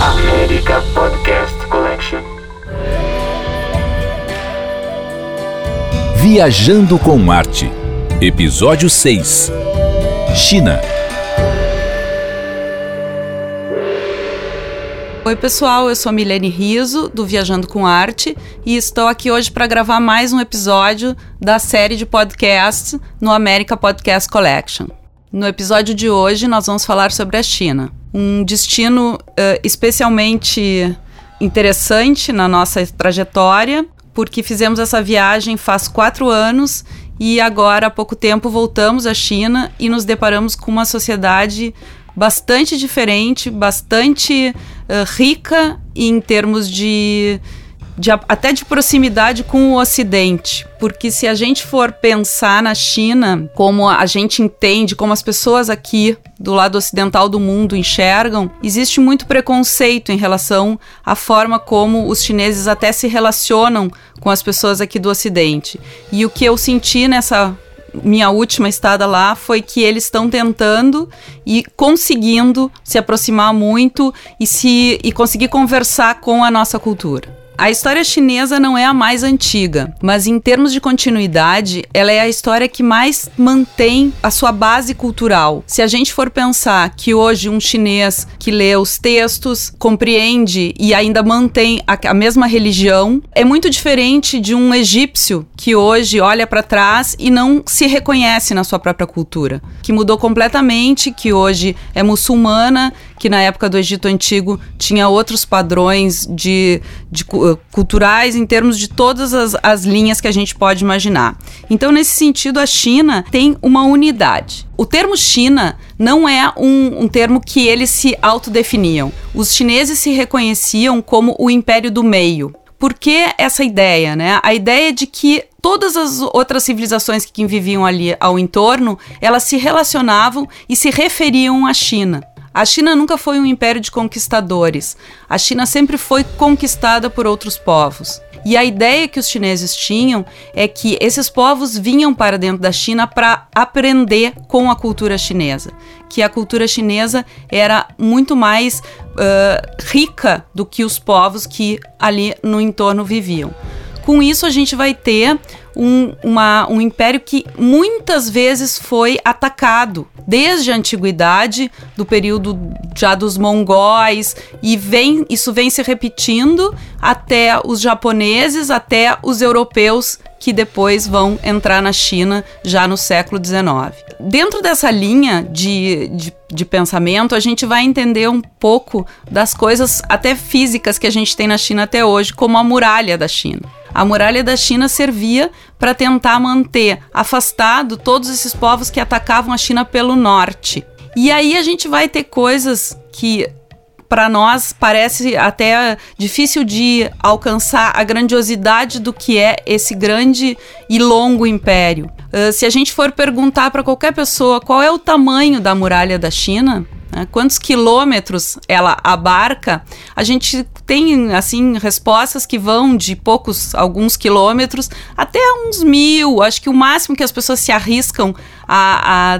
América Podcast Collection. Viajando com Arte. Episódio 6. China. Oi, pessoal, eu sou Milene Riso, do Viajando com Arte, e estou aqui hoje para gravar mais um episódio da série de podcasts no América Podcast Collection. No episódio de hoje, nós vamos falar sobre a China, um destino uh, especialmente interessante na nossa trajetória, porque fizemos essa viagem faz quatro anos e agora, há pouco tempo, voltamos à China e nos deparamos com uma sociedade bastante diferente, bastante uh, rica em termos de, de, até de proximidade com o Ocidente. Porque se a gente for pensar na China, como a gente entende, como as pessoas aqui do lado ocidental do mundo enxergam, existe muito preconceito em relação à forma como os chineses até se relacionam com as pessoas aqui do Ocidente. E o que eu senti nessa minha última estada lá foi que eles estão tentando e conseguindo se aproximar muito e se e conseguir conversar com a nossa cultura. A história chinesa não é a mais antiga, mas em termos de continuidade, ela é a história que mais mantém a sua base cultural. Se a gente for pensar que hoje um chinês que lê os textos, compreende e ainda mantém a, a mesma religião, é muito diferente de um egípcio que hoje olha para trás e não se reconhece na sua própria cultura, que mudou completamente, que hoje é muçulmana, que na época do Egito Antigo tinha outros padrões de, de uh, culturais em termos de todas as, as linhas que a gente pode imaginar. Então, nesse sentido, a China tem uma unidade. O termo China não é um, um, termo que eles se autodefiniam. Os chineses se reconheciam como o império do meio. Por que essa ideia, né? A ideia de que todas as outras civilizações que viviam ali ao entorno, elas se relacionavam e se referiam à China. A China nunca foi um império de conquistadores. A China sempre foi conquistada por outros povos. E a ideia que os chineses tinham é que esses povos vinham para dentro da China para aprender com a cultura chinesa, que a cultura chinesa era muito mais uh, rica do que os povos que ali no entorno viviam. Com isso, a gente vai ter um, uma, um império que muitas vezes foi atacado desde a antiguidade, do período já dos mongóis, e vem, isso vem se repetindo até os japoneses, até os europeus que depois vão entrar na China já no século XIX. Dentro dessa linha de, de, de, pensamento, a gente vai entender um pouco das coisas até físicas que a gente tem na China até hoje, como a muralha da China. A muralha da China servia para tentar manter afastado todos esses povos que atacavam a China pelo norte. E aí a gente vai ter coisas que para nós parece até difícil de alcançar a grandiosidade do que é esse grande e longo império. Uh, se a gente for perguntar para qualquer pessoa qual é o tamanho da muralha da China, né? Quantos quilômetros ela abarca? A gente tem assim respostas que vão de poucos, alguns quilômetros até uns mil. Acho que o máximo que as pessoas se arriscam a,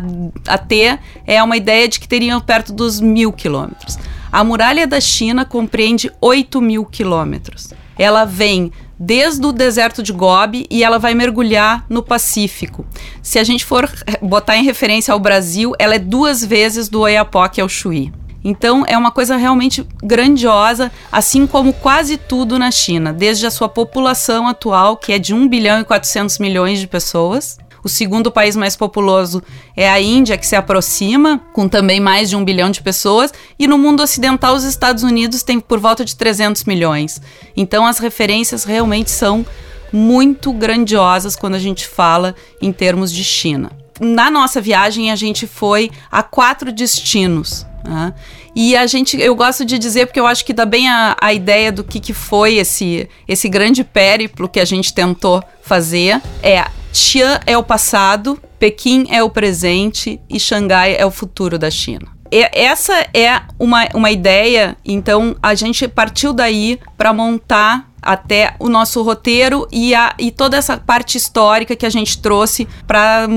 a, a ter é uma ideia de que teriam perto dos mil quilômetros. A muralha da China compreende 8 mil quilômetros. Ela vem desde o deserto de Gobi e ela vai mergulhar no Pacífico. Se a gente for botar em referência ao Brasil, ela é duas vezes do Oiapoque ao Chuí. Então é uma coisa realmente grandiosa, assim como quase tudo na China, desde a sua população atual, que é de 1 bilhão e 400 milhões de pessoas, o segundo país mais populoso é a Índia, que se aproxima, com também mais de um bilhão de pessoas. E no mundo ocidental, os Estados Unidos têm por volta de 300 milhões. Então, as referências realmente são muito grandiosas quando a gente fala em termos de China. Na nossa viagem, a gente foi a quatro destinos. Né? E a gente, eu gosto de dizer, porque eu acho que dá bem a, a ideia do que, que foi esse, esse grande périplo que a gente tentou fazer. É Xi'an é o passado, Pequim é o presente e Xangai é o futuro da China. E essa é uma, uma ideia, então a gente partiu daí para montar até o nosso roteiro e, a, e toda essa parte histórica que a gente trouxe para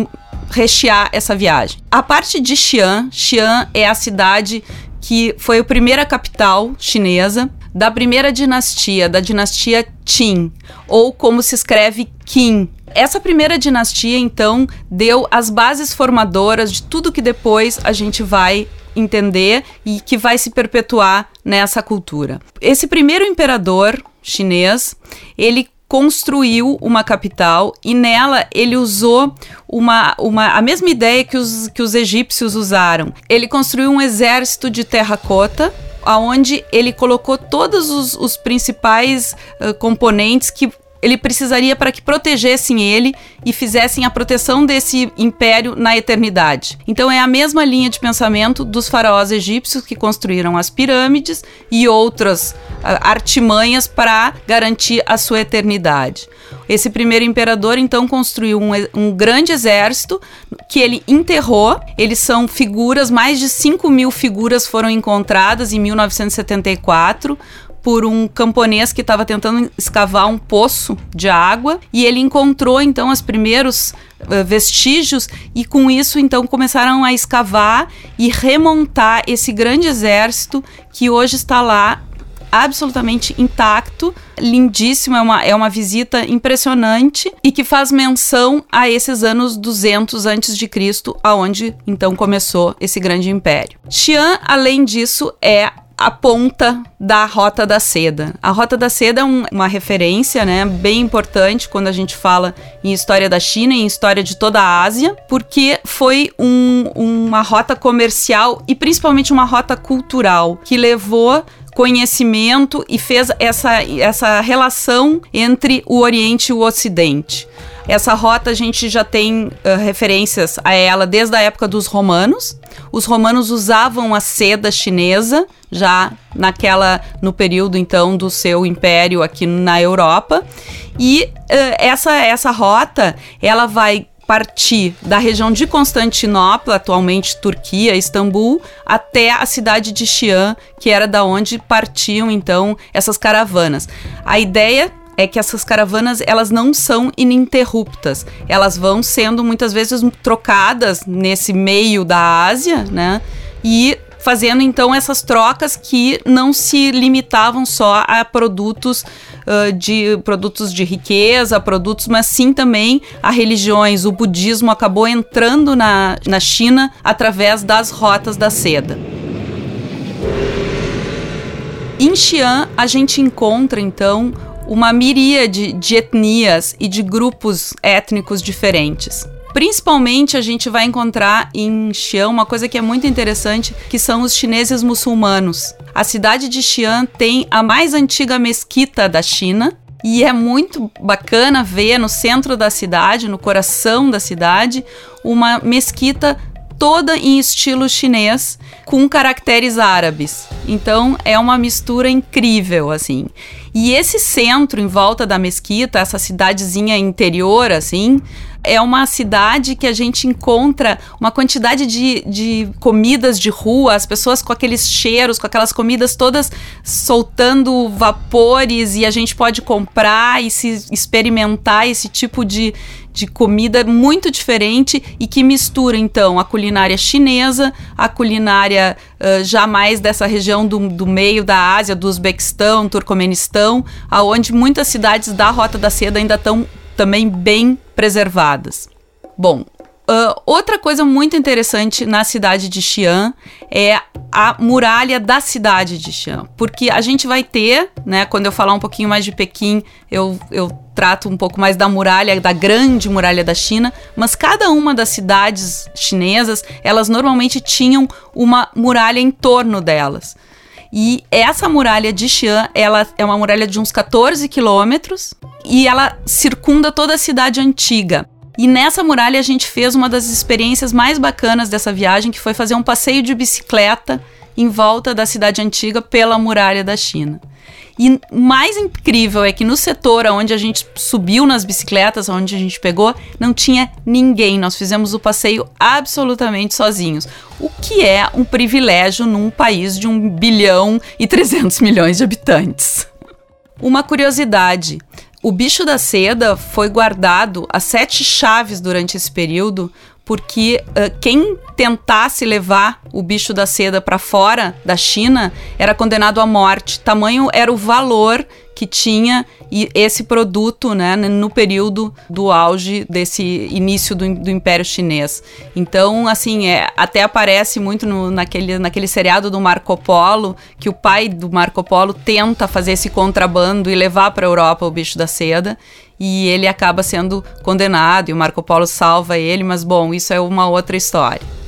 rechear essa viagem. A parte de Xi'an, Xi'an é a cidade que foi a primeira capital chinesa da primeira dinastia, da dinastia Qin, ou como se escreve Qin. Essa primeira dinastia, então, deu as bases formadoras de tudo que depois a gente vai entender e que vai se perpetuar nessa cultura. Esse primeiro imperador chinês, ele construiu uma capital e nela ele usou uma, uma, a mesma ideia que os, que os egípcios usaram. Ele construiu um exército de terracota aonde ele colocou todos os, os principais uh, componentes que ele precisaria para que protegessem ele e fizessem a proteção desse império na eternidade. Então é a mesma linha de pensamento dos faraós egípcios que construíram as pirâmides e outras uh, artimanhas para garantir a sua eternidade. Esse primeiro imperador então construiu um, um, grande exército que ele enterrou. Eles são figuras, mais de 5 mil figuras foram encontradas em 1974 por um camponês que estava tentando escavar um poço de água e ele encontrou então os primeiros uh, vestígios e com isso então começaram a escavar e remontar esse grande exército que hoje está lá absolutamente intacto, lindíssimo, é uma, é uma visita impressionante e que faz menção a esses anos 200 antes de Cristo, aonde então começou esse grande império. Xi'an, além disso, é a ponta da Rota da Seda. A Rota da Seda é um, uma referência, né, bem importante quando a gente fala em história da China e em história de toda a Ásia, porque foi um, uma rota comercial e principalmente uma rota cultural que levou conhecimento e fez essa, essa relação entre o Oriente e o Ocidente. Essa rota a gente já tem uh, referências a ela desde a época dos romanos. Os romanos usavam a seda chinesa já naquela no período então do seu império aqui na Europa. E uh, essa essa rota, ela vai partir da região de Constantinopla, atualmente Turquia, Istambul, até a cidade de Xi'an, que era da onde partiam então essas caravanas. A ideia é que essas caravanas elas não são ininterruptas. Elas vão sendo muitas vezes trocadas nesse meio da Ásia, né? E fazendo então essas trocas que não se limitavam só a produtos uh, de produtos de riqueza, produtos, mas sim também a religiões. O budismo acabou entrando na, na China através das rotas da seda. Em Xi'an, a gente encontra então uma miríade de etnias e de grupos étnicos diferentes. Principalmente a gente vai encontrar em Xi'an uma coisa que é muito interessante, que são os chineses muçulmanos. A cidade de Xi'an tem a mais antiga mesquita da China, e é muito bacana ver no centro da cidade, no coração da cidade, uma mesquita toda em estilo chinês, com caracteres árabes. Então é uma mistura incrível, assim. E esse centro em volta da mesquita, essa cidadezinha interior, assim, é uma cidade que a gente encontra uma quantidade de, de comidas de rua, as pessoas com aqueles cheiros, com aquelas comidas todas soltando vapores e a gente pode comprar e se experimentar esse tipo de, de comida muito diferente e que mistura então a culinária chinesa, a culinária uh, já mais dessa região do, do meio da Ásia, do Uzbequistão, Turcomenistão, aonde muitas cidades da Rota da Seda ainda estão também bem preservadas. Bom, Uh, outra coisa muito interessante na cidade de Xi'an é a muralha da cidade de Xi'an, porque a gente vai ter, né, quando eu falar um pouquinho mais de Pequim, eu, eu trato um pouco mais da muralha, da grande muralha da China, mas cada uma das cidades chinesas, elas normalmente tinham uma muralha em torno delas. E essa muralha de Xi'an, ela é uma muralha de uns 14 quilômetros e ela circunda toda a cidade antiga. E nessa muralha a gente fez uma das experiências mais bacanas dessa viagem, que foi fazer um passeio de bicicleta em volta da cidade antiga pela muralha da China. E mais incrível é que no setor onde a gente subiu nas bicicletas, onde a gente pegou, não tinha ninguém. Nós fizemos o passeio absolutamente sozinhos. O que é um privilégio num país de 1 bilhão e 300 milhões de habitantes. Uma curiosidade: o bicho da seda foi guardado a sete chaves durante esse período porque uh, quem tentasse levar o bicho da seda para fora da China era condenado à morte. Tamanho era o valor que tinha esse produto né, no período do auge desse início do, do Império Chinês. Então, assim, é, até aparece muito no, naquele, naquele seriado do Marco Polo, que o pai do Marco Polo tenta fazer esse contrabando e levar para a Europa o bicho da seda e ele acaba sendo condenado e o Marco Polo salva ele, mas bom, isso é uma outra história.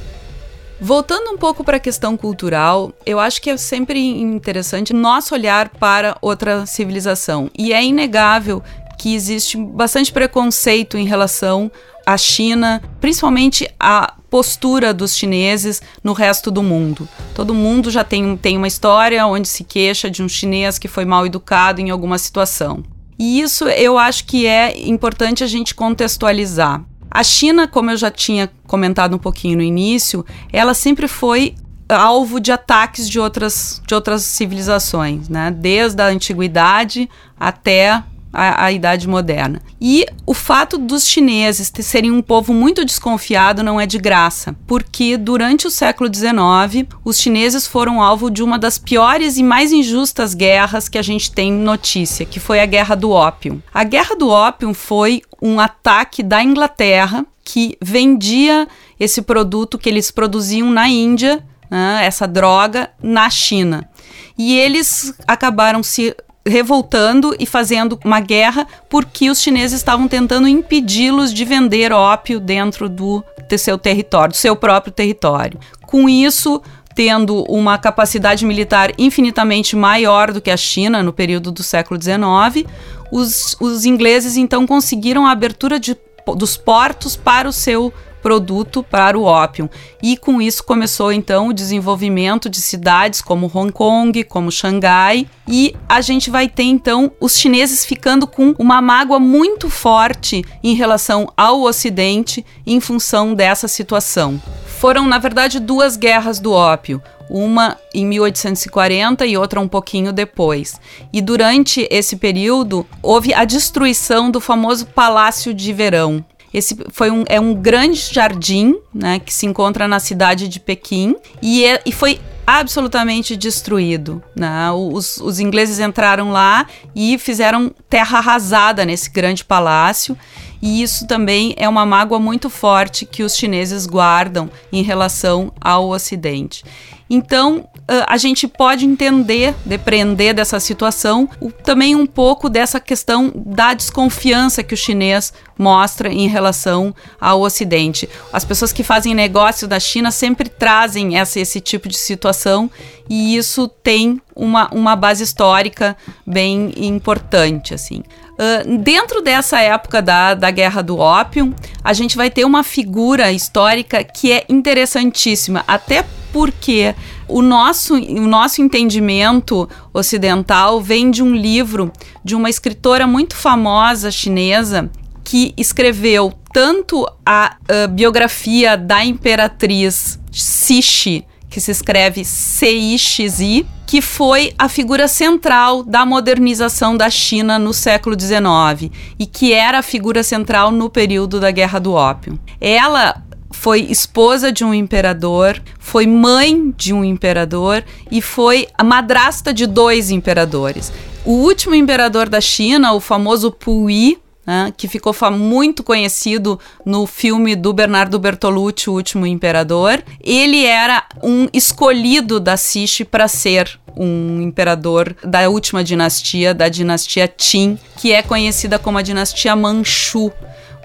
Voltando um pouco para a questão cultural, eu acho que é sempre interessante nosso olhar para outra civilização. E é inegável que existe bastante preconceito em relação à China, principalmente a postura dos chineses no resto do mundo. Todo mundo já tem, tem uma história onde se queixa de um chinês que foi mal educado em alguma situação. E isso eu acho que é importante a gente contextualizar. A China, como eu já tinha comentado um pouquinho no início, ela sempre foi alvo de ataques de outras, de outras civilizações, né? Desde a antiguidade até a, Idade Moderna. E o fato dos chineses serem um povo muito desconfiado não é de graça, porque durante o século XIX, os chineses foram alvo de uma das piores e mais injustas guerras que a gente tem notícia, que foi a Guerra do Ópio. A Guerra do Ópio foi um ataque da Inglaterra que vendia esse produto que eles produziam na Índia, né, essa droga, na China. E eles acabaram se revoltando e fazendo uma guerra porque os chineses estavam tentando impedi-los de vender ópio dentro do, seu território, do seu próprio território. Com isso, tendo uma capacidade militar infinitamente maior do que a China no período do século XIX, os, os ingleses então conseguiram a abertura de, dos portos para o seu produto para o ópio. E com isso começou então o desenvolvimento de cidades como Hong Kong, como Xangai, e a gente vai ter então os chineses ficando com uma mágoa muito forte em relação ao Ocidente em função dessa situação. Foram, na verdade, duas guerras do ópio uma em 1840 e outra um pouquinho depois. E durante esse período houve a destruição do famoso Palácio de Verão, esse foi um, é um grande jardim, né, que se encontra na cidade de Pequim e, é, e foi absolutamente destruído. Né? Os, os ingleses entraram lá e fizeram terra arrasada nesse grande palácio. E isso também é uma mágoa muito forte que os chineses guardam em relação ao Ocidente. Então, a gente pode entender, depreender dessa situação, também um pouco dessa questão da desconfiança que o chinês mostra em relação ao Ocidente. As pessoas que fazem negócio da China sempre trazem essa, esse tipo de situação e isso tem uma, uma base histórica bem importante, assim. Uh, dentro dessa época da, da Guerra do Ópio, a gente vai ter uma figura histórica que é interessantíssima, até porque o nosso, o nosso entendimento ocidental vem de um livro de uma escritora muito famosa chinesa que escreveu tanto a, a biografia da imperatriz Cixi, que se escreve C-I-X-I, que foi a figura central da modernização da China no século XIX e que era a figura central no período da Guerra do Ópio. Ela foi esposa de um imperador, foi mãe de um imperador e foi a madrasta de dois imperadores. O último imperador da China, o famoso Puyi, né, que ficou muito conhecido no filme do Bernardo Bertolucci, O Último Imperador, ele era um escolhido da Cixi para ser um imperador da última dinastia, da dinastia Qin, que é conhecida como a dinastia Manchu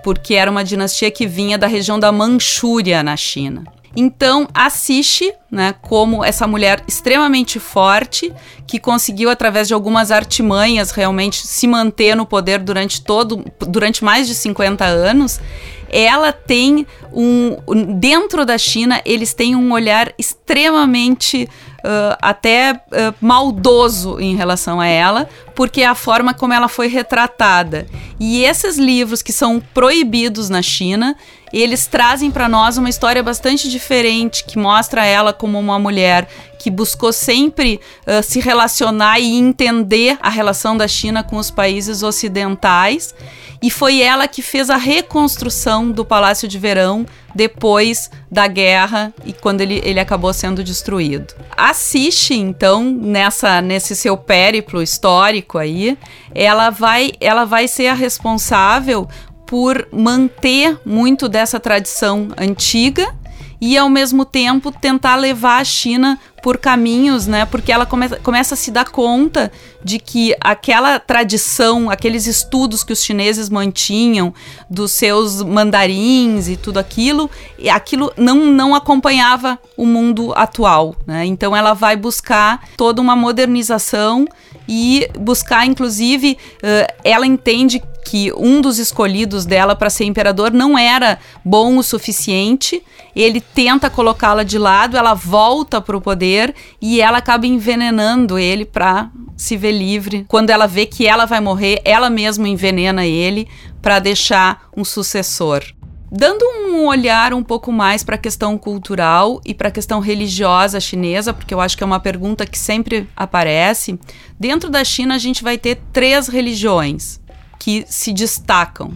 porque era uma dinastia que vinha da região da Manchúria, na China. Então, assiste, né, como essa mulher extremamente forte, que conseguiu através de algumas artimanhas realmente se manter no poder durante todo durante mais de 50 anos, ela tem um dentro da China, eles têm um olhar extremamente uh, até uh, maldoso em relação a ela, porque é a forma como ela foi retratada. E esses livros que são proibidos na China, eles trazem para nós uma história bastante diferente que mostra ela como uma mulher que buscou sempre uh, se relacionar e entender a relação da China com os países ocidentais. E foi ela que fez a reconstrução do Palácio de Verão depois da guerra e quando ele, ele acabou sendo destruído. A Cixi, então, nessa nesse seu périplo histórico aí, ela vai ela vai ser a responsável por manter muito dessa tradição antiga e ao mesmo tempo tentar levar a China por caminhos, né? Porque ela come começa a se dar conta de que aquela tradição, aqueles estudos que os chineses mantinham dos seus mandarins e tudo aquilo, aquilo não, não acompanhava o mundo atual, né? Então ela vai buscar toda uma modernização e buscar, inclusive, uh, ela entende que um dos escolhidos dela para ser imperador não era bom o suficiente. Ele tenta colocá-la de lado, ela volta para o poder e ela acaba envenenando ele para se ver livre. Quando ela vê que ela vai morrer, ela mesma envenena ele para deixar um sucessor. Dando um olhar um pouco mais para a questão cultural e para a questão religiosa chinesa, porque eu acho que é uma pergunta que sempre aparece, dentro da China a gente vai ter três religiões que se destacam,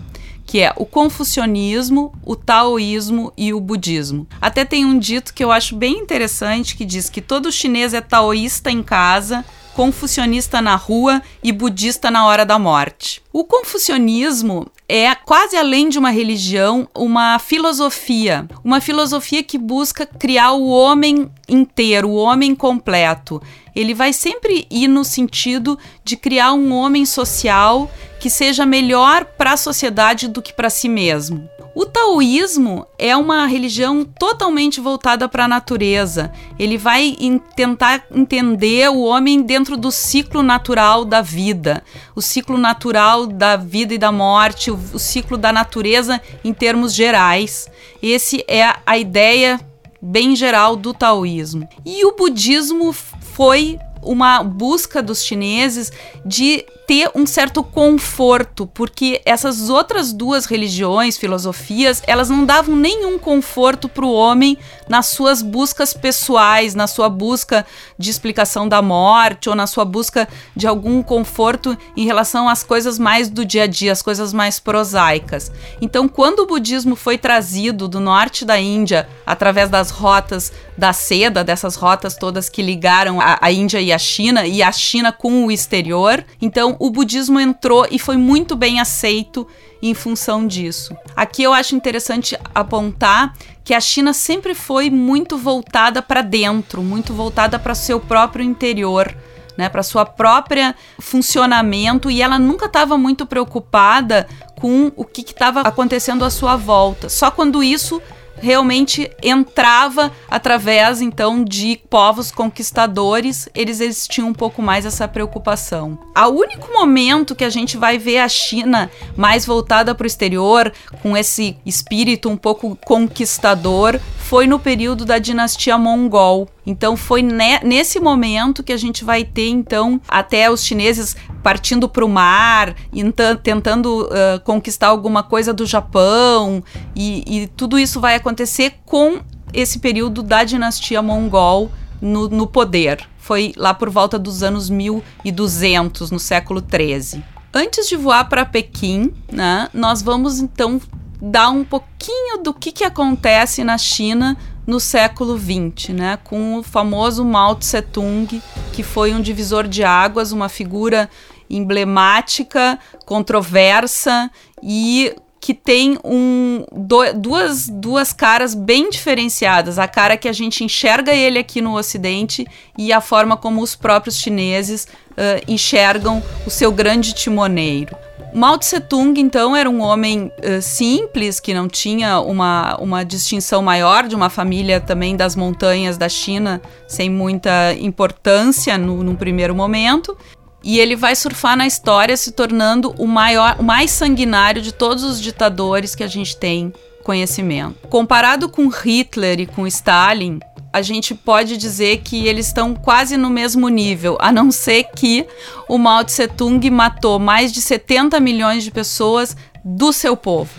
que é o confucionismo, o taoísmo e o budismo. Até tem um dito que eu acho bem interessante que diz que todo chinês é taoísta em casa, confucionista na rua e budista na hora da morte. O confucionismo é quase além de uma religião, uma filosofia, uma filosofia que busca criar o homem inteiro, o homem completo. Ele vai sempre ir no sentido de criar um homem social que seja melhor para a sociedade do que para si mesmo. O taoísmo é uma religião totalmente voltada para a natureza. Ele vai tentar entender o homem dentro do ciclo natural da vida, o ciclo natural da vida e da morte, o, o ciclo da natureza em termos gerais. Esse é a ideia bem geral do taoísmo. E o budismo foi uma busca dos chineses de ter um certo conforto, porque essas outras duas religiões, filosofias, elas não davam nenhum conforto para o homem nas suas buscas pessoais, na sua busca de explicação da morte ou na sua busca de algum conforto em relação às coisas mais do dia a dia, as coisas mais prosaicas. Então, quando o budismo foi trazido do norte da Índia através das rotas da seda, dessas rotas todas que ligaram a, a Índia e a China e a China com o exterior, então o budismo entrou e foi muito bem aceito em função disso. Aqui eu acho interessante apontar que a China sempre foi muito voltada para dentro, muito voltada para seu próprio interior. Né, para sua própria funcionamento e ela nunca estava muito preocupada com o que estava acontecendo à sua volta. Só quando isso realmente entrava através então de povos conquistadores, eles, eles tinham um pouco mais essa preocupação. O único momento que a gente vai ver a China mais voltada para o exterior, com esse espírito um pouco conquistador, foi no período da dinastia mongol. Então foi ne nesse momento que a gente vai ter então até os chineses partindo para o mar, tentando uh, conquistar alguma coisa do Japão e, e, tudo isso vai acontecer com esse período da dinastia mongol no, no poder. Foi lá por volta dos anos 1200, no século 13. Antes de voar para Pequim, né, nós vamos então dar um pouquinho do que, que acontece na China no século XX, né, com o famoso Mao Tse Tung, que foi um divisor de águas, uma figura emblemática, controversa e que tem um, do, duas, duas caras bem diferenciadas. A cara que a gente enxerga ele aqui no Ocidente e a forma como os próprios chineses uh, enxergam o seu grande timoneiro. Mao Tse Tung, então, era um homem uh, simples, que não tinha uma, uma distinção maior, de uma família também das montanhas da China, sem muita importância no, num primeiro momento. E ele vai surfar na história, se tornando o, maior, o mais sanguinário de todos os ditadores que a gente tem conhecimento. Comparado com Hitler e com Stalin, a gente pode dizer que eles estão quase no mesmo nível, a não ser que o Mao Tse Tung matou mais de 70 milhões de pessoas do seu povo.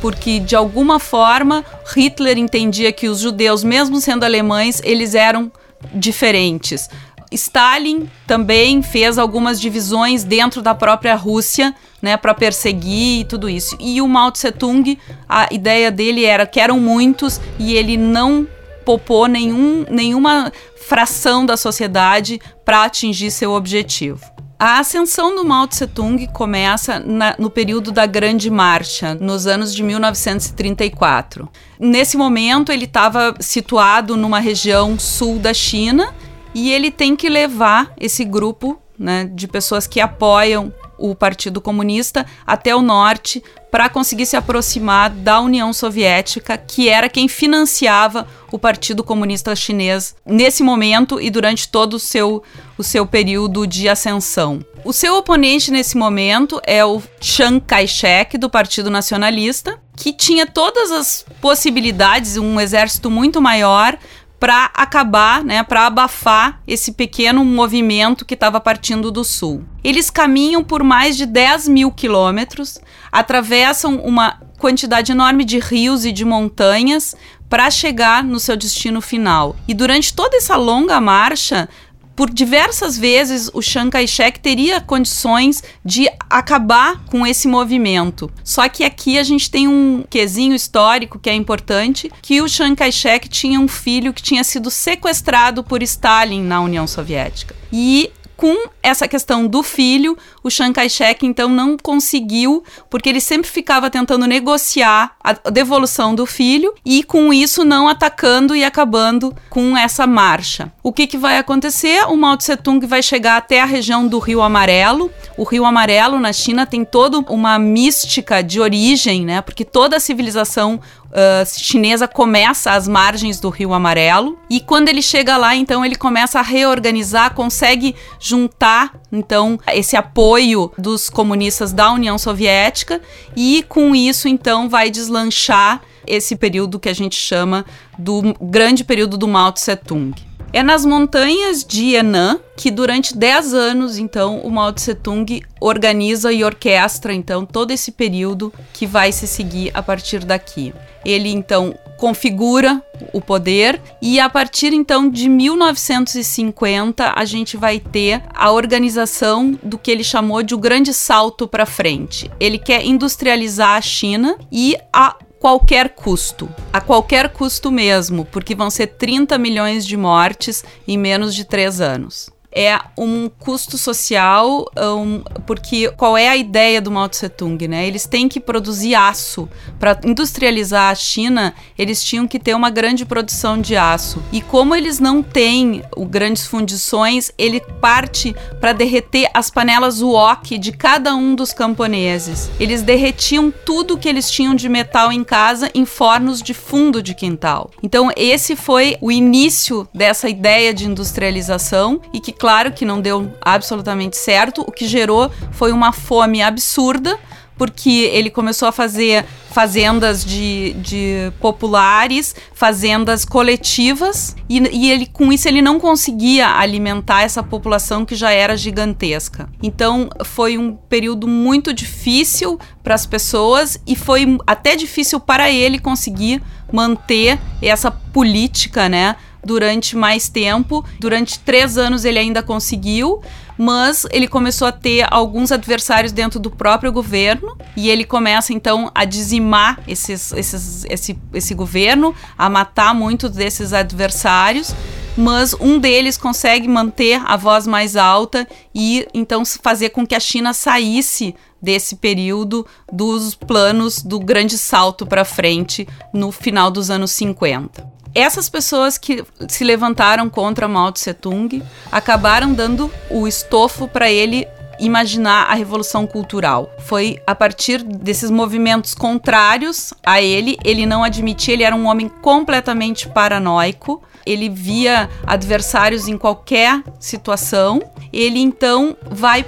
porque de alguma forma Hitler entendia que os judeus, mesmo sendo alemães, eles eram diferentes. Stalin também fez algumas divisões dentro da própria Rússia, né, para perseguir e tudo isso. E o Mao Tse Tung, a ideia dele era que eram muitos e ele não popou nenhum, nenhuma fração da sociedade para atingir seu objetivo. A ascensão do Mao Tse Tung começa na, no período da Grande Marcha, nos anos de 1934. Nesse momento, ele estava situado numa região sul da China e ele tem que levar esse grupo né, de pessoas que apoiam o Partido Comunista até o norte para conseguir se aproximar da União Soviética, que era quem financiava o Partido Comunista Chinês nesse momento e durante todo o seu, o seu período de ascensão. O seu oponente nesse momento é o Chiang Kai-shek, do Partido Nacionalista, que tinha todas as possibilidades, um exército muito maior, para acabar, né, para abafar esse pequeno movimento que estava partindo do sul. Eles caminham por mais de 10 mil quilômetros, atravessam uma quantidade enorme de rios e de montanhas para chegar no seu destino final. E durante toda essa longa marcha, por diversas vezes o Chiang Kai-shek teria condições de acabar com esse movimento. Só que aqui a gente tem um quesinho histórico que é importante, que o Chiang Kai-shek tinha um filho que tinha sido sequestrado por Stalin na União Soviética. E com essa questão do filho, o Chiang Kai-shek então não conseguiu, porque ele sempre ficava tentando negociar a devolução do filho e com isso não atacando e acabando com essa marcha. O que, que vai acontecer? O Mao Tse Tung vai chegar até a região do Rio Amarelo. O Rio Amarelo na China tem toda uma mística de origem, né? Porque toda a civilização uh, chinesa começa às margens do Rio Amarelo e quando ele chega lá, então ele começa a reorganizar, consegue juntar então esse apoio dos comunistas da União Soviética e com isso então vai deslanchar esse período que a gente chama do grande período do Mao Tse Tung. É nas montanhas de Henan que durante 10 anos, então, o Mao Tse Tung organiza e orquestra, então, todo esse período que vai se seguir a partir daqui. Ele, então, configura o poder e a partir, então, de 1950, a gente vai ter a organização do que ele chamou de o grande salto para frente. Ele quer industrializar a China e a qualquer custo, a qualquer custo mesmo, porque vão ser 30 milhões de mortes em menos de três anos é um custo social, um, porque qual é a ideia do Mao Tse Tung, né? Eles têm que produzir aço. Para industrializar a China, eles tinham que ter uma grande produção de aço. E como eles não têm o, grandes fundições, ele parte para derreter as panelas wok de cada um dos camponeses. Eles derretiam tudo que eles tinham de metal em casa em fornos de fundo de quintal. Então, esse foi o início dessa ideia de industrialização e que claro que não deu absolutamente certo. O que gerou foi uma fome absurda, porque ele começou a fazer fazendas de, de populares, fazendas coletivas, e, e, ele com isso ele não conseguia alimentar essa população que já era gigantesca. Então foi um período muito difícil para as pessoas e foi até difícil para ele conseguir manter essa política, né? Durante mais tempo. Durante três anos ele ainda conseguiu, mas ele começou a ter alguns adversários dentro do próprio governo e ele começa então a dizimar esses, esses, esse, esse governo, a matar muitos desses adversários. Mas um deles consegue manter a voz mais alta e então fazer com que a China saísse desse período dos planos do grande salto para frente no final dos anos 50 essas pessoas que se levantaram contra Mao Tse Tung acabaram dando o estofo para ele imaginar a revolução cultural. Foi a partir desses movimentos contrários a ele, ele não admitia, ele era um homem completamente paranoico. Ele via adversários em qualquer situação. Ele então vai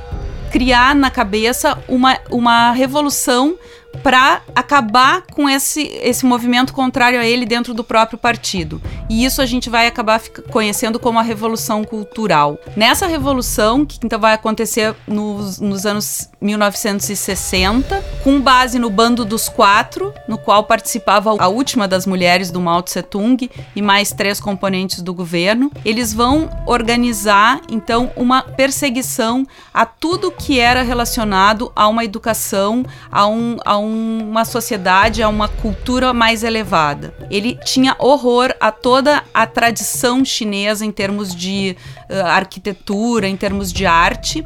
criar na cabeça uma, uma revolução para acabar com esse, esse movimento contrário a ele dentro do próprio partido. E isso a gente vai acabar conhecendo como a Revolução Cultural. Nessa revolução, que então vai acontecer nos, nos anos 1960, com base no Bando dos Quatro, no qual participava a última das mulheres do Mao Tse Tung e mais três componentes do governo, eles vão organizar então uma perseguição a tudo que era relacionado a uma educação, a, um, a uma sociedade, a uma cultura mais elevada. Ele tinha horror a toda a tradição chinesa em termos de uh, arquitetura, em termos de arte.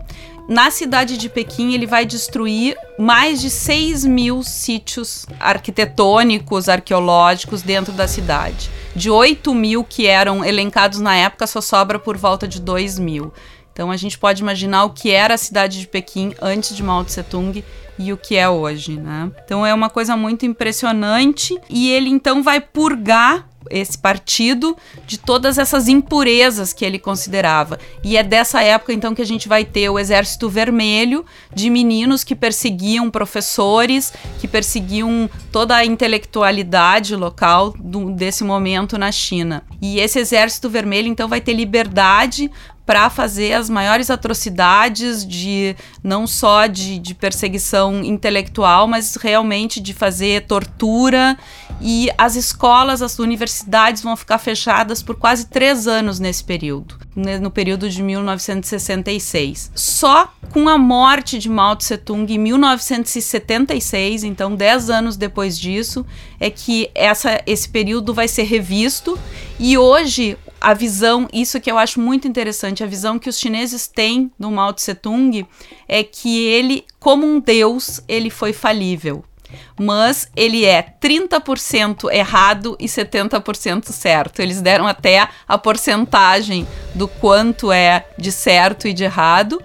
Na cidade de Pequim, ele vai destruir mais de 6 mil sítios arquitetônicos, arqueológicos dentro da cidade. De 8 mil que eram elencados na época, só sobra por volta de 2 mil. Então a gente pode imaginar o que era a cidade de Pequim antes de Mao Tse Tung e o que é hoje, né? Então é uma coisa muito impressionante e ele então vai purgar esse partido de todas essas impurezas que ele considerava. E é dessa época então que a gente vai ter o Exército Vermelho de meninos que perseguiam professores, que perseguiam toda a intelectualidade local do, desse momento na China. E esse Exército Vermelho então vai ter liberdade para fazer as maiores atrocidades de não só de, de, perseguição intelectual, mas realmente de fazer tortura. E as escolas, as universidades vão ficar fechadas por quase três anos nesse período, né, no período de 1966. Só com a morte de Mao Tse Tung em 1976, então dez anos depois disso, é que essa, esse período vai ser revisto. E hoje a visão, isso que eu acho muito interessante, a visão que os chineses têm do Mao Tse Tung é que ele, como um deus, ele foi falível. Mas ele é 30% errado e 70% certo. Eles deram até a porcentagem do quanto é de certo e de errado.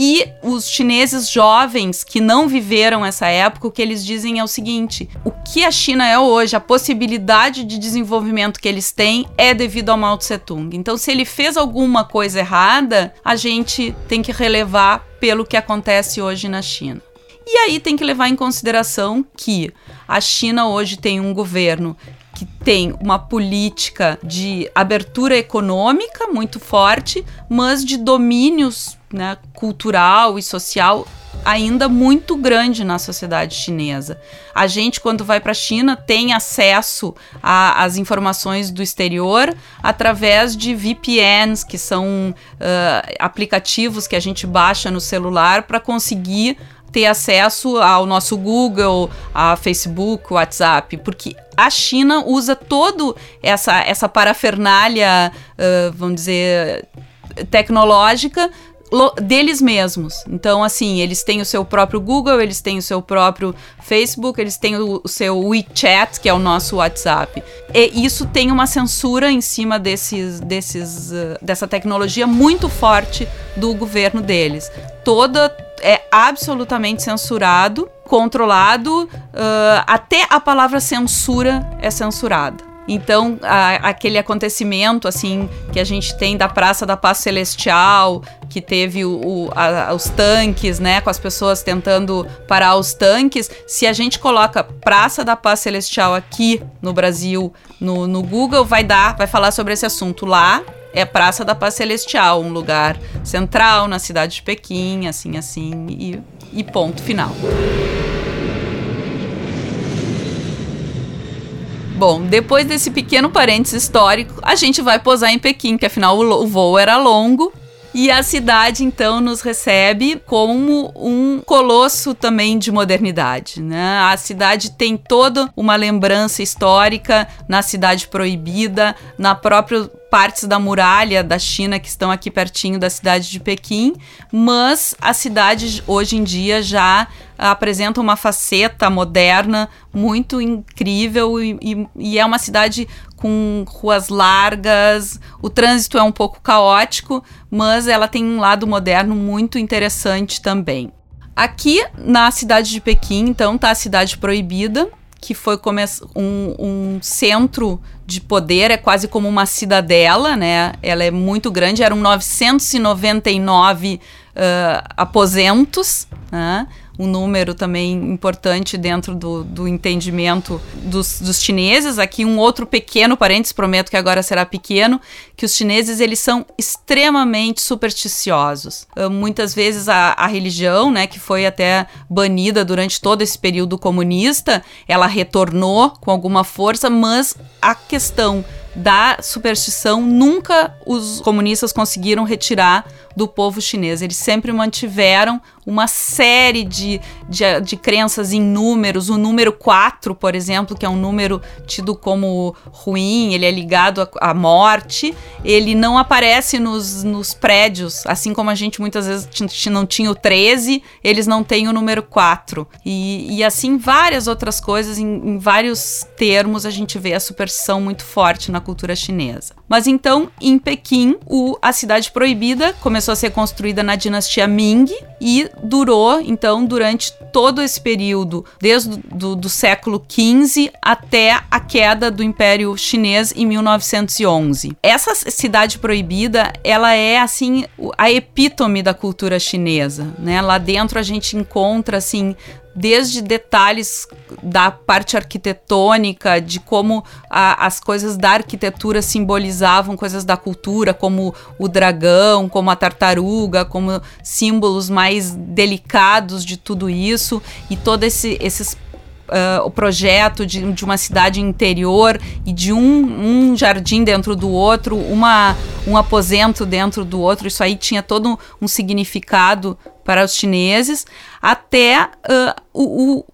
E os chineses jovens que não viveram essa época, o que eles dizem é o seguinte: o que a China é hoje, a possibilidade de desenvolvimento que eles têm é devido ao Mao Tse Tung. Então, se ele fez alguma coisa errada, a gente tem que relevar pelo que acontece hoje na China. E aí tem que levar em consideração que a China hoje tem um governo que tem uma política de abertura econômica muito forte, mas de domínios né, cultural e social ainda muito grande na sociedade chinesa. A gente, quando vai para a China, tem acesso às informações do exterior através de VPNs, que são uh, aplicativos que a gente baixa no celular para conseguir ter acesso ao nosso Google, a Facebook, WhatsApp, porque a China usa todo essa essa parafernália, uh, vamos dizer, tecnológica deles mesmos. Então, assim, eles têm o seu próprio Google, eles têm o seu próprio Facebook, eles têm o, o seu WeChat, que é o nosso WhatsApp. E isso tem uma censura em cima desses, desses, uh, dessa tecnologia muito forte do governo deles. Toda é absolutamente censurado, controlado, uh, até a palavra censura é censurada. Então, a, aquele acontecimento, assim, que a gente tem da Praça da Paz Celestial, que teve o, o, a, os tanques, né, com as pessoas tentando parar os tanques, se a gente coloca Praça da Paz Celestial aqui no Brasil, no, no Google, vai dar, vai falar sobre esse assunto lá. É Praça da Paz Celestial, um lugar central na cidade de Pequim, assim, assim, e, e ponto final. Bom, depois desse pequeno parênteses histórico, a gente vai posar em Pequim, que afinal o, voo era longo. E a cidade então nos recebe como um colosso também de modernidade, né? A cidade tem toda uma lembrança histórica na cidade proibida, na própria partes da muralha da China que estão aqui pertinho da cidade de Pequim, mas a cidade hoje em dia já apresenta uma faceta moderna muito incrível e, e, e é uma cidade com ruas largas, o trânsito é um pouco caótico, mas ela tem um lado moderno muito interessante também. Aqui na cidade de Pequim, então, está a cidade proibida, que foi um, um, centro de poder, é quase como uma cidadela, né? Ela é muito grande, eram 999 uh, aposentos, né? Um número também importante dentro do, do entendimento dos, dos chineses. Aqui um outro pequeno parênteses, prometo que agora será pequeno, que os chineses eles são extremamente supersticiosos. Uh, muitas vezes a, a religião, né, que foi até banida durante todo esse período comunista, ela retornou com alguma força, mas a questão da superstição nunca os comunistas conseguiram retirar do povo chinês. Eles sempre mantiveram uma série de, de, de crenças em números. O número 4, por exemplo, que é um número tido como ruim, ele é ligado à morte, ele não aparece nos, nos prédios, assim como a gente muitas vezes não tinha o 13, eles não têm o número 4. E, e assim, várias outras coisas, em, em vários termos, a gente vê a superstição muito forte na cultura chinesa. Mas então, em Pequim, o, a cidade proibida começou a ser construída na dinastia Ming e durou, então, durante todo esse período, desde do, século XV até a queda do Império Chinês em 1911. Essa cidade proibida, ela é, assim, a epítome da cultura chinesa, né? Lá dentro a gente encontra, assim, desde detalhes da parte arquitetônica, de como a, as coisas da arquitetura simbolizavam coisas da cultura, como o dragão, como a tartaruga, como símbolos mais delicados de tudo isso, e todo esse, esses Uh, o projeto de, de uma cidade interior e de um, um jardim dentro do outro, uma, um aposento dentro do outro. Isso aí tinha todo um significado para os chineses, até uh, o, o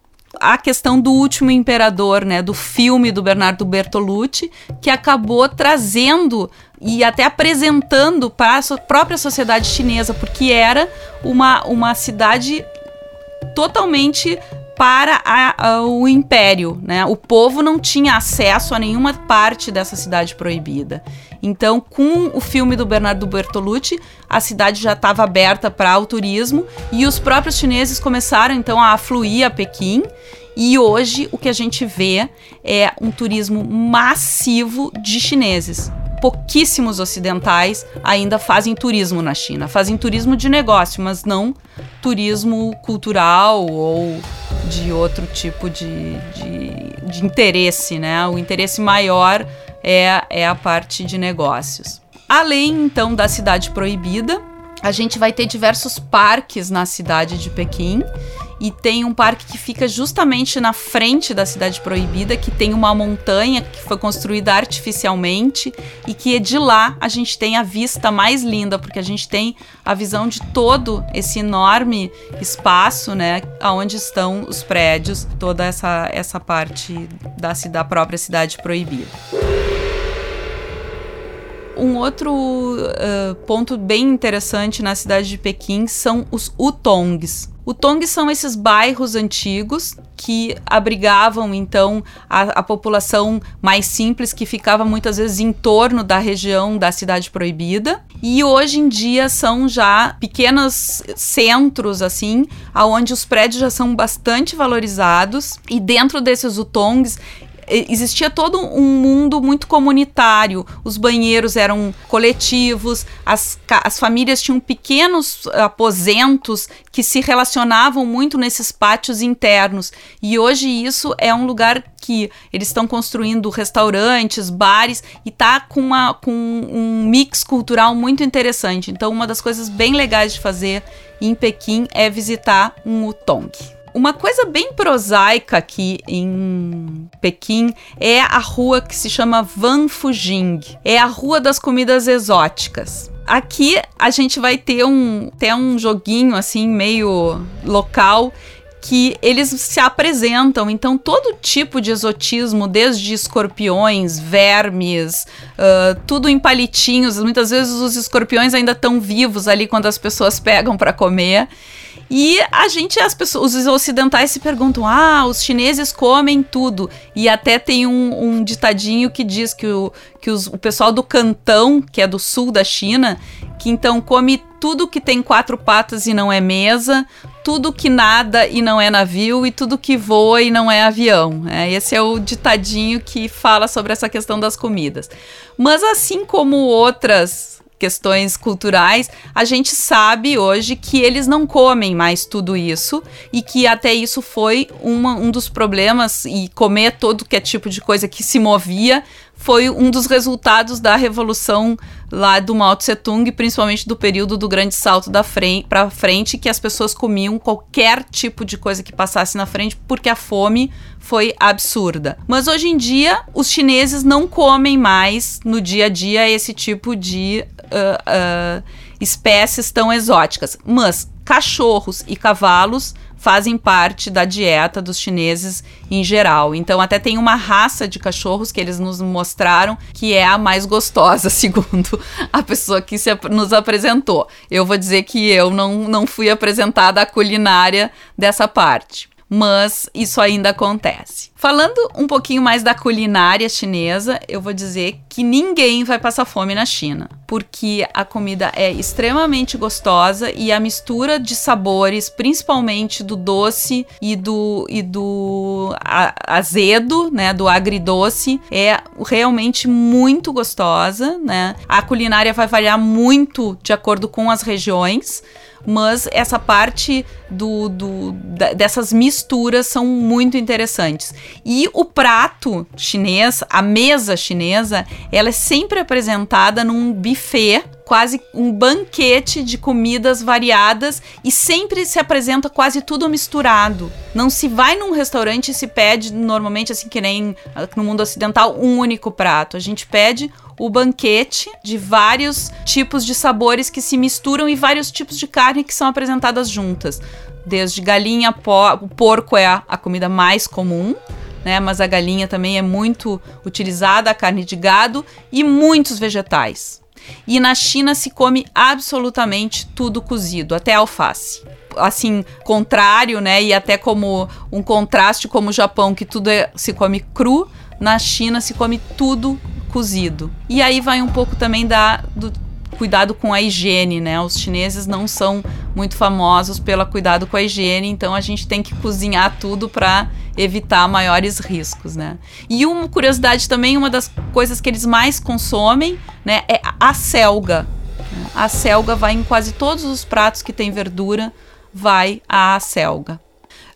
a questão do último imperador, né, do filme do Bernardo Bertolucci, que acabou trazendo e até apresentando para a própria sociedade chinesa, porque era uma, uma cidade totalmente para a, a, o império, né? O povo não tinha acesso a nenhuma parte dessa cidade proibida. Então, com o filme do Bernardo Bertolucci, a cidade já estava aberta para o turismo e os próprios chineses começaram então a afluir a Pequim. E hoje o que a gente vê é um turismo massivo de chineses. Pouquíssimos ocidentais ainda fazem turismo na China, fazem turismo de negócio, mas não turismo cultural ou de outro tipo de, de, de interesse, né? O interesse maior é, é a parte de negócios. Além então da cidade proibida, a gente vai ter diversos parques na cidade de Pequim e tem um parque que fica justamente na frente da cidade proibida, que tem uma montanha que foi construída artificialmente e que de lá a gente tem a vista mais linda, porque a gente tem a visão de todo esse enorme espaço, né, aonde estão os prédios, toda essa essa parte da, da própria cidade proibida. Um outro uh, ponto bem interessante na cidade de Pequim são os Utongs. Utongs são esses bairros antigos que abrigavam então a, a, população mais simples que ficava muitas vezes em torno da região da cidade proibida e hoje em dia são já pequenos centros assim aonde os prédios já são bastante valorizados e dentro desses utongs existia todo um mundo muito comunitário. Os banheiros eram coletivos, as, as famílias tinham pequenos aposentos que se relacionavam muito nesses pátios internos. E hoje isso é um lugar que eles estão construindo restaurantes, bares e tá com, uma, com um mix cultural muito interessante. Então, uma das coisas bem legais de fazer em Pequim é visitar um Utong. Uma coisa bem prosaica aqui em Pequim é a rua que se chama Van Fujing. É a rua das comidas exóticas. Aqui a gente vai ter um, ter um joguinho assim meio local que eles se apresentam. Então, todo tipo de exotismo, desde escorpiões, vermes, uh, tudo em palitinhos. Muitas vezes os escorpiões ainda estão vivos ali quando as pessoas pegam para comer. E a gente, as pessoas, os ocidentais se perguntam: ah, os chineses comem tudo. E até tem um, um ditadinho que diz que, o, que os, o pessoal do Cantão, que é do sul da China, que então come tudo que tem quatro patas e não é mesa, tudo que nada e não é navio, e tudo que voa e não é avião. É, esse é o ditadinho que fala sobre essa questão das comidas. Mas assim como outras questões culturais, a gente sabe hoje que eles não comem mais tudo isso e que até isso foi uma, um dos problemas e comer todo que é tipo de coisa que se movia foi um dos resultados da revolução lá do Mao Tse Tung, principalmente do período do grande salto da frente para frente, que as pessoas comiam qualquer tipo de coisa que passasse na frente porque a fome foi absurda. Mas hoje em dia os chineses não comem mais no dia a dia esse tipo de uh, uh, espécies tão exóticas, mas cachorros e cavalos fazem parte da dieta dos chineses em geral. Então, até tem uma raça de cachorros que eles nos mostraram que é a mais gostosa, segundo a pessoa que se, nos apresentou. Eu vou dizer que eu não, não fui apresentada a culinária dessa parte mas isso ainda acontece. Falando um pouquinho mais da culinária chinesa, eu vou dizer que ninguém vai passar fome na China, porque a comida é extremamente gostosa e a mistura de sabores, principalmente do doce e do, e do azedo, né, do agridoce, é realmente muito gostosa, né? A culinária vai variar muito de acordo com as regiões mas essa parte do, do dessas misturas são muito interessantes. E o prato chinês, a mesa chinesa, ela é sempre apresentada num buffet quase um banquete de comidas variadas e sempre se apresenta quase tudo misturado. Não se vai num restaurante e se pede normalmente assim que nem no mundo ocidental um único prato. A gente pede o banquete de vários tipos de sabores que se misturam e vários tipos de carne que são apresentadas juntas. Desde galinha, o porco é a, a comida mais comum, né? Mas a galinha também é muito utilizada, a carne de gado e muitos vegetais. E na China se come absolutamente tudo cozido, até alface. Assim, contrário, né? E até como um contraste como o Japão, que tudo é, se come cru, na China se come tudo cozido. E aí vai um pouco também da, do cuidado com a higiene, né? Os chineses não são muito famosos pelo cuidado com a higiene, então a gente tem que cozinhar tudo para evitar maiores riscos, né? E uma curiosidade também, uma das coisas que eles mais consomem, né, é a selga. A selga vai em quase todos os pratos que tem verdura, vai a selga.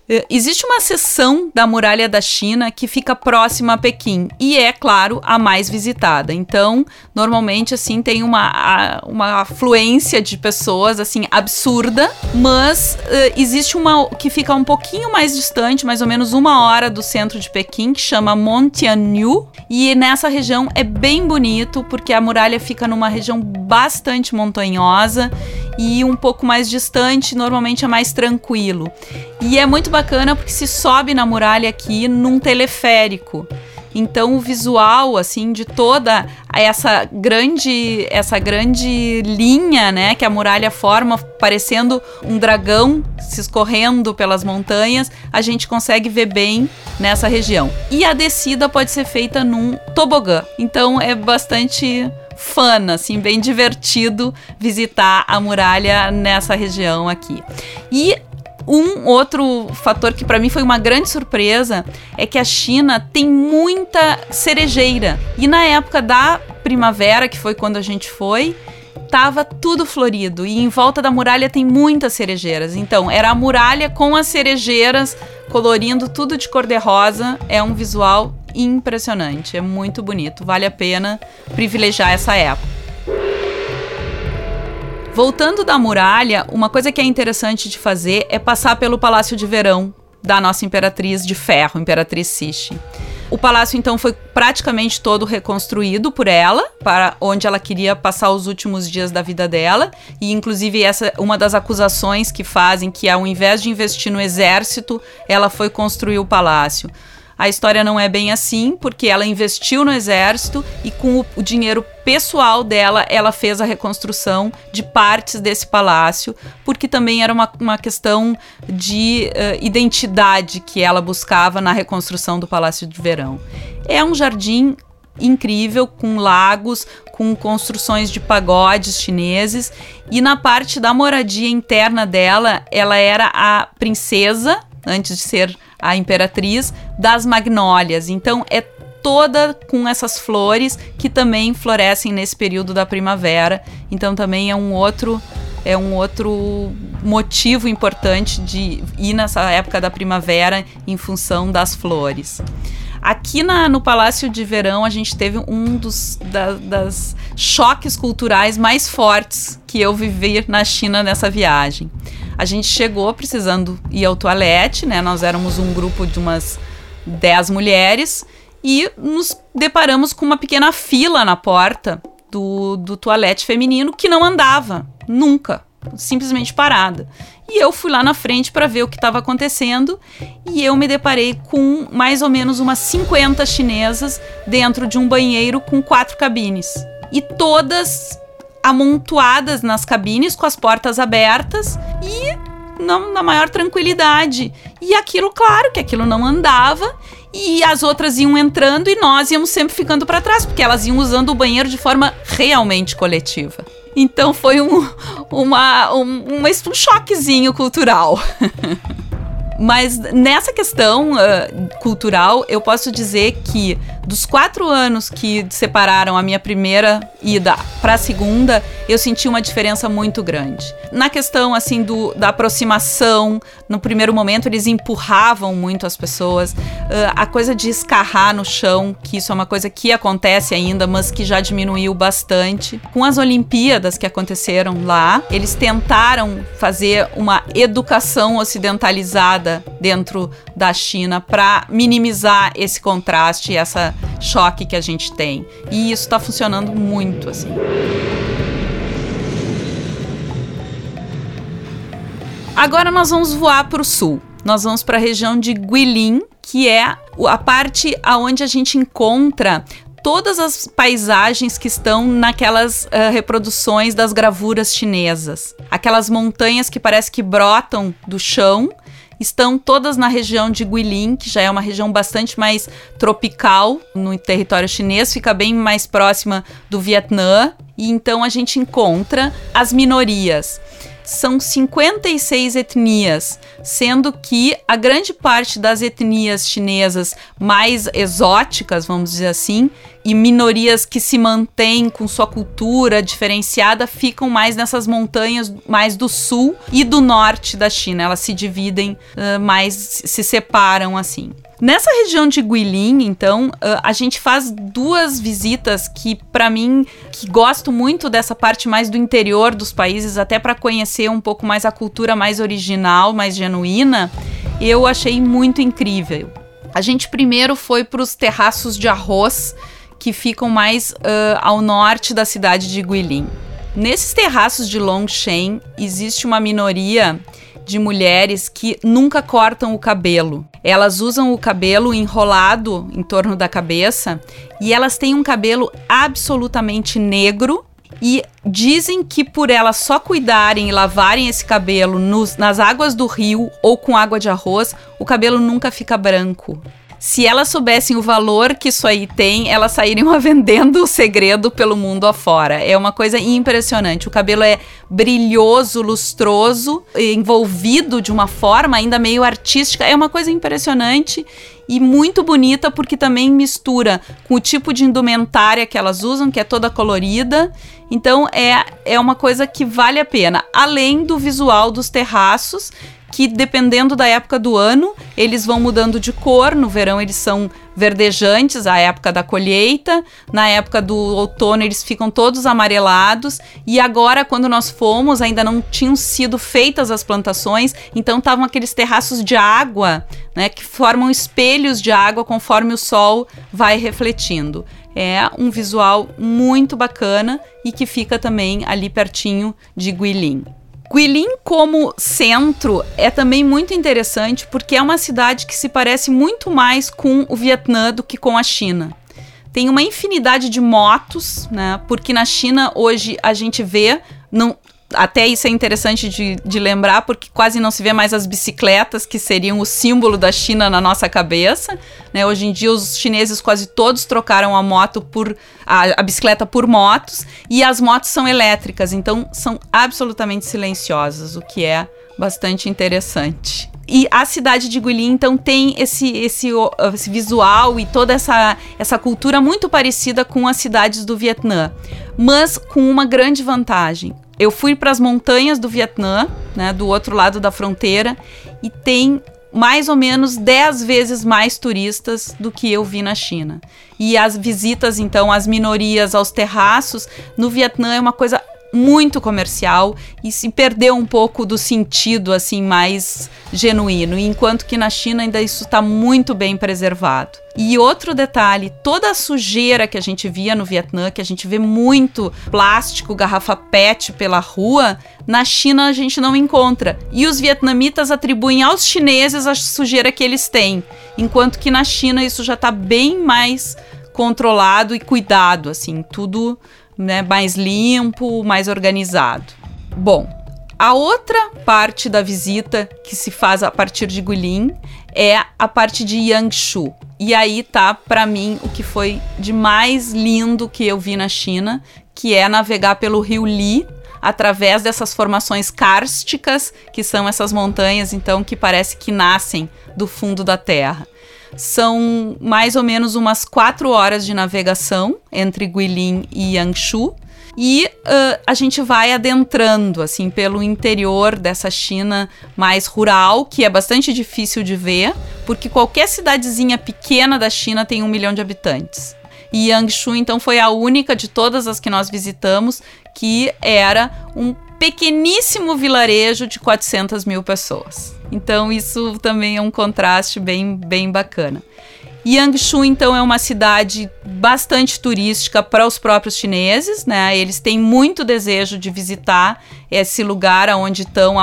Eh, existe uma seção da muralha da China que fica próxima a Pequim e é, claro, a mais visitada. Então, normalmente, assim, tem uma, uma afluência de pessoas, assim, absurda, mas uh, existe uma que fica um pouquinho mais distante, mais ou menos uma hora do centro de Pequim, que chama Montianyu, e nessa região é bem bonito, porque a muralha fica numa região bastante montanhosa e um pouco mais distante, normalmente é mais tranquilo. E é muito bacana porque se sobe na muralha aqui num teleférico. Então o visual assim de toda essa grande essa grande linha, né, que a muralha forma, parecendo um dragão se escorrendo pelas montanhas, a gente consegue ver bem nessa região. E a descida pode ser feita num tobogã. Então é bastante fun, assim, bem divertido visitar a muralha nessa região aqui. E um outro fator que para mim foi uma grande surpresa é que a China tem muita cerejeira. E na época da primavera, que foi quando a gente foi, tava tudo florido e em volta da muralha tem muitas cerejeiras. Então, era a muralha com as cerejeiras colorindo tudo de cor de rosa. É um visual impressionante, é muito bonito, vale a pena privilegiar essa época. Voltando da muralha, uma coisa que é interessante de fazer é passar pelo Palácio de Verão da nossa imperatriz de ferro, Imperatriz Cixi. O palácio então foi praticamente todo reconstruído por ela, para onde ela queria passar os últimos dias da vida dela, e inclusive essa uma das acusações que fazem que ao invés de investir no exército, ela foi construir o palácio. A história não é bem assim, porque ela investiu no exército e com o, o dinheiro pessoal dela, ela fez a reconstrução de partes desse palácio, porque também era uma, uma questão de uh, identidade que ela buscava na reconstrução do Palácio de Verão. É um jardim incrível, com lagos, com construções de pagodes chineses. E na parte da moradia interna dela, ela era a princesa, antes de ser a imperatriz das magnólias. Então é toda com essas flores que também florescem nesse período da primavera. Então também é um outro é um outro motivo importante de ir nessa época da primavera em função das flores. Aqui na, no Palácio de Verão, a gente teve um dos da, das choques culturais mais fortes que eu vivi na China nessa viagem. A gente chegou precisando ir ao toalete, né? Nós éramos um grupo de umas 10 mulheres e nos deparamos com uma pequena fila na porta do, do toalete feminino que não andava, nunca, simplesmente parada. E eu fui lá na frente para ver o que estava acontecendo e eu me deparei com mais ou menos umas 50 chinesas dentro de um banheiro com quatro cabines. E todas amontoadas nas cabines com as portas abertas e na, na maior tranquilidade. E aquilo, claro que aquilo não andava e as outras iam entrando e nós íamos sempre ficando para trás, porque elas iam usando o banheiro de forma realmente coletiva. Então foi um, uma, um, uma, um choquezinho cultural. Mas nessa questão uh, cultural, eu posso dizer que dos quatro anos que separaram a minha primeira ida para a segunda, eu senti uma diferença muito grande. Na questão assim do, da aproximação, no primeiro momento eles empurravam muito as pessoas, uh, a coisa de escarrar no chão, que isso é uma coisa que acontece ainda, mas que já diminuiu bastante. Com as Olimpíadas que aconteceram lá, eles tentaram fazer uma educação ocidentalizada dentro da China para minimizar esse contraste, essa choque que a gente tem. E isso está funcionando muito assim. Agora nós vamos voar para o sul. Nós vamos para a região de Guilin, que é a parte aonde a gente encontra todas as paisagens que estão naquelas uh, reproduções das gravuras chinesas. Aquelas montanhas que parece que brotam do chão estão todas na região de Guilin, que já é uma região bastante mais tropical no território chinês, fica bem mais próxima do Vietnã. E então a gente encontra as minorias são 56 etnias, sendo que a grande parte das etnias chinesas mais exóticas, vamos dizer assim, e minorias que se mantêm com sua cultura diferenciada ficam mais nessas montanhas mais do sul e do norte da China. Elas se dividem uh, mais, se separam assim. Nessa região de Guilin, então, a gente faz duas visitas que, para mim, que gosto muito dessa parte mais do interior dos países, até para conhecer um pouco mais a cultura mais original, mais genuína, eu achei muito incrível. A gente primeiro foi para os terraços de arroz que ficam mais uh, ao norte da cidade de Guilin. Nesses terraços de Longshan existe uma minoria de mulheres que nunca cortam o cabelo. Elas usam o cabelo enrolado em torno da cabeça e elas têm um cabelo absolutamente negro. E dizem que por elas só cuidarem e lavarem esse cabelo nos, nas águas do rio ou com água de arroz, o cabelo nunca fica branco se elas soubessem o valor que isso aí tem, elas sairiam vendendo o segredo pelo mundo afora. É uma coisa impressionante. O cabelo é brilhoso, lustroso, envolvido de uma forma ainda meio artística. É uma coisa impressionante e muito bonita porque também mistura com o tipo de indumentária que elas usam, que é toda colorida. Então é, é uma coisa que vale a pena. Além do visual dos terraços, que dependendo da época do ano, eles vão mudando de cor. No verão eles são verdejantes, a época da colheita. Na época do outono eles ficam todos amarelados. E agora, quando nós fomos, ainda não tinham sido feitas as plantações, então estavam aqueles terraços de água, né, que formam espelhos de água conforme o sol vai refletindo. É um visual muito bacana e que fica também ali pertinho de Guilin. Guilin como centro é também muito interessante porque é uma cidade que se parece muito mais com o Vietnã do que com a China. Tem uma infinidade de motos, né? Porque na China hoje a gente vê, não, até isso é interessante de, de, lembrar, porque quase não se vê mais as bicicletas, que seriam o símbolo da China na nossa cabeça. Né? Hoje em dia, os chineses quase todos trocaram a moto por a, a bicicleta por motos, e as motos são elétricas, então são absolutamente silenciosas, o que é bastante interessante. E a cidade de Guilin, então, tem esse, esse, esse visual e toda essa, essa cultura muito parecida com as cidades do Vietnã, mas com uma grande vantagem. Eu fui para as montanhas do Vietnã, né, do outro lado da fronteira, e tem mais ou menos 10 vezes mais turistas do que eu vi na China. E as visitas, então, às minorias, aos terraços, no Vietnã é uma coisa muito comercial e se perdeu um pouco do sentido assim mais genuíno, enquanto que na China ainda isso está muito bem preservado. E outro detalhe, toda a sujeira que a gente via no Vietnã, que a gente vê muito plástico, garrafa PET pela rua, na China a gente não encontra. E os vietnamitas atribuem aos chineses a sujeira que eles têm, enquanto que na China isso já está bem mais controlado e cuidado, assim, tudo né, mais limpo, mais organizado. Bom, a outra parte da visita que se faz a partir de Guilin é a parte de Yangshu. E aí tá para mim o que foi de mais lindo que eu vi na China, que é navegar pelo rio Li através dessas formações kársticas, que são essas montanhas então que parece que nascem do fundo da terra. São mais ou menos umas quatro horas de navegação entre Guilin e Yangshu. E uh, a gente vai adentrando, assim, pelo interior dessa China mais rural, que é bastante difícil de ver, porque qualquer cidadezinha pequena da China tem um milhão de habitantes. E Yangshu, então, foi a única de todas as que nós visitamos que era um pequeníssimo vilarejo de 400 mil pessoas. Então isso também é um contraste bem, bem bacana. Yangshu, então, é uma cidade bastante turística para os próprios chineses, né? Eles têm muito desejo de visitar esse lugar onde estão,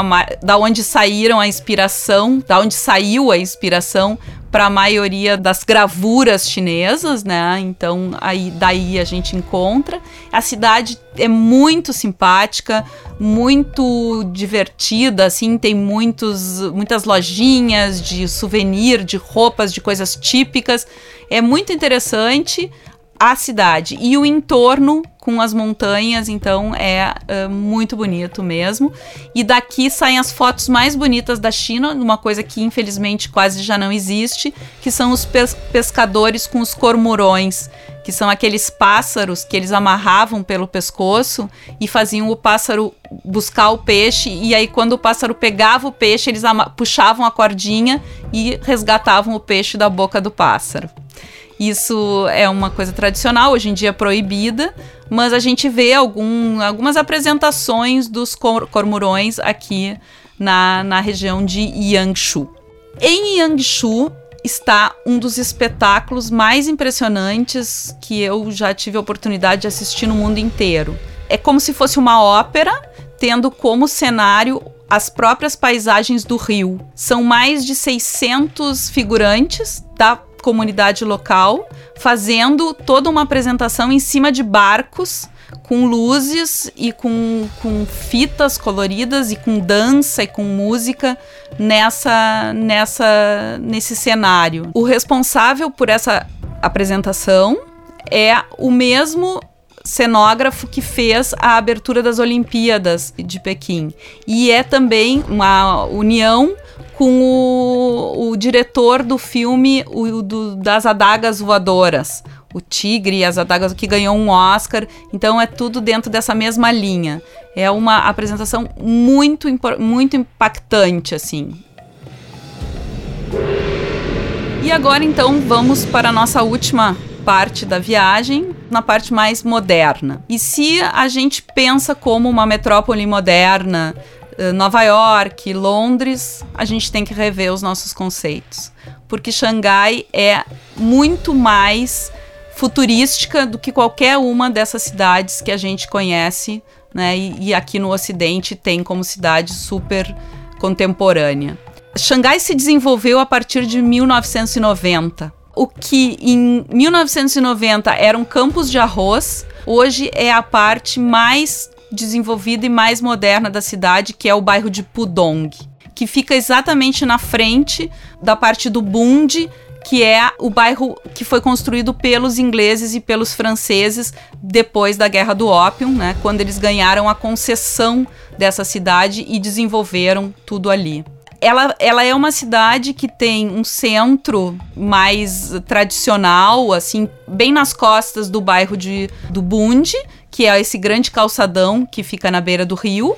da onde saíram a inspiração, da onde saiu a inspiração para a maioria das gravuras chinesas, né? Então aí daí a gente encontra. A cidade é muito simpática, muito divertida, assim, tem muitos, muitas lojinhas de souvenir, de roupas, de coisas típicas. É muito interessante a cidade e o entorno com as montanhas, então é uh, muito bonito mesmo. E daqui saem as fotos mais bonitas da China, uma coisa que infelizmente quase já não existe, que são os pes pescadores com os cormorões, que são aqueles pássaros que eles amarravam pelo pescoço e faziam o pássaro buscar o peixe e aí quando o pássaro pegava o peixe, eles puxavam a cordinha e resgatavam o peixe da boca do pássaro. Isso é uma coisa tradicional, hoje em dia proibida, mas a gente vê algum, algumas apresentações dos cor cormorões aqui na, na região de Yangshu. Em Yangshu está um dos espetáculos mais impressionantes que eu já tive a oportunidade de assistir no mundo inteiro. É como se fosse uma ópera, tendo como cenário as próprias paisagens do rio. São mais de 600 figurantes da comunidade local, fazendo toda uma apresentação em cima de barcos com luzes e com, com fitas coloridas e com dança e com música nessa, nessa nesse cenário. O responsável por essa apresentação é o mesmo cenógrafo que fez a abertura das Olimpíadas de Pequim. E é também uma união com o, o diretor do filme o, do, das Adagas Voadoras. O Tigre e as Adagas, que ganhou um Oscar. Então é tudo dentro dessa mesma linha. É uma apresentação muito, muito impactante, assim. E agora então vamos para a nossa última parte da viagem, na parte mais moderna. E se a gente pensa como uma metrópole moderna, eh, Nova York, Londres, a gente tem que rever os nossos conceitos. Porque Xangai é muito mais futurística do que qualquer uma dessas cidades que a gente conhece, né? E, e aqui no Ocidente tem como cidade super contemporânea. Xangai se desenvolveu a partir de 1990. O que em 1990 eram campos de arroz, hoje é a parte mais desenvolvida e mais moderna da cidade, que é o bairro de Pudong, que fica exatamente na frente da parte do Bund, que é o bairro que foi construído pelos ingleses e pelos franceses depois da Guerra do Ópio, né, quando eles ganharam a concessão dessa cidade e desenvolveram tudo ali. Ela, ela é uma cidade que tem um centro mais tradicional, assim, bem nas costas do bairro de, do Bunde, que é esse grande calçadão que fica na beira do rio.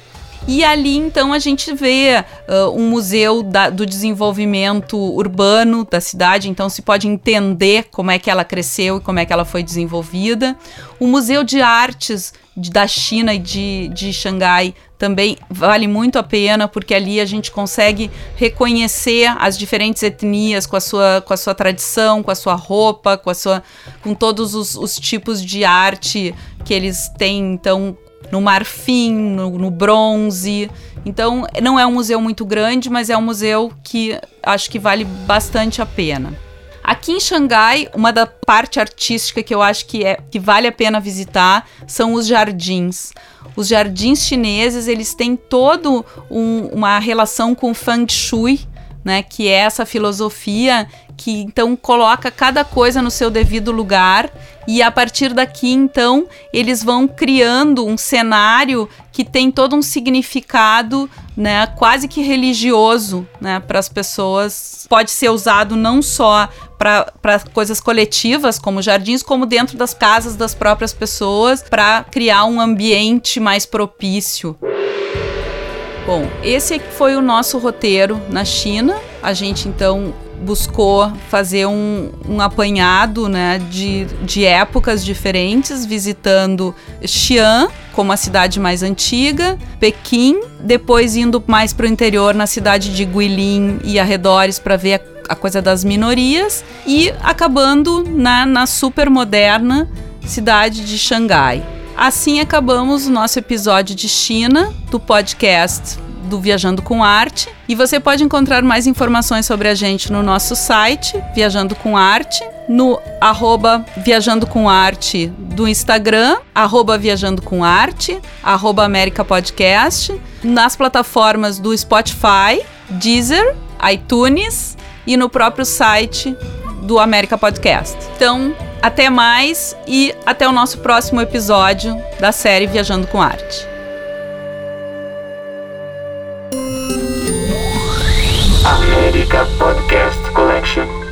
E ali então a gente vê uh, um museu da, do desenvolvimento urbano da cidade, então se pode entender como é que ela cresceu e como é que ela foi desenvolvida. O Museu de Artes da China e de, de Xangai também vale muito a pena, porque ali a gente consegue reconhecer as diferentes etnias com a sua, com a sua tradição, com a sua roupa, com, a sua, com todos os, os tipos de arte que eles têm, então, no marfim, no, no, bronze. Então, não é um museu muito grande, mas é um museu que acho que vale bastante a pena. Aqui em Xangai, uma da parte artística que eu acho que, é, que vale a pena visitar são os jardins. Os jardins chineses, eles têm todo um, uma relação com o Feng Shui, né, que é essa filosofia que então coloca cada coisa no seu devido lugar e a partir daqui então eles vão criando um cenário que tem todo um significado, né, quase que religioso, né, para as pessoas. Pode ser usado não só para coisas coletivas, como jardins, como dentro das casas das próprias pessoas, para criar um ambiente mais propício. Bom, esse foi o nosso roteiro na China. A gente então buscou fazer um, um apanhado né, de, de épocas diferentes, visitando Xi'an, como a cidade mais antiga, Pequim, depois indo mais para o interior na cidade de Guilin e arredores para ver a, a, coisa das minorias e acabando na, na super moderna cidade de Xangai. Assim acabamos o nosso episódio de China do podcast do Viajando com Arte. E você pode encontrar mais informações sobre a gente no nosso site, Viajando com Arte, no arroba Viajando com Arte do Instagram, arroba Viajando com Arte, arroba América Podcast, nas plataformas do Spotify, Deezer, iTunes e no próprio site do América Podcast. Então, até mais e até o nosso próximo episódio da série Viajando com Arte. America Podcast Collection.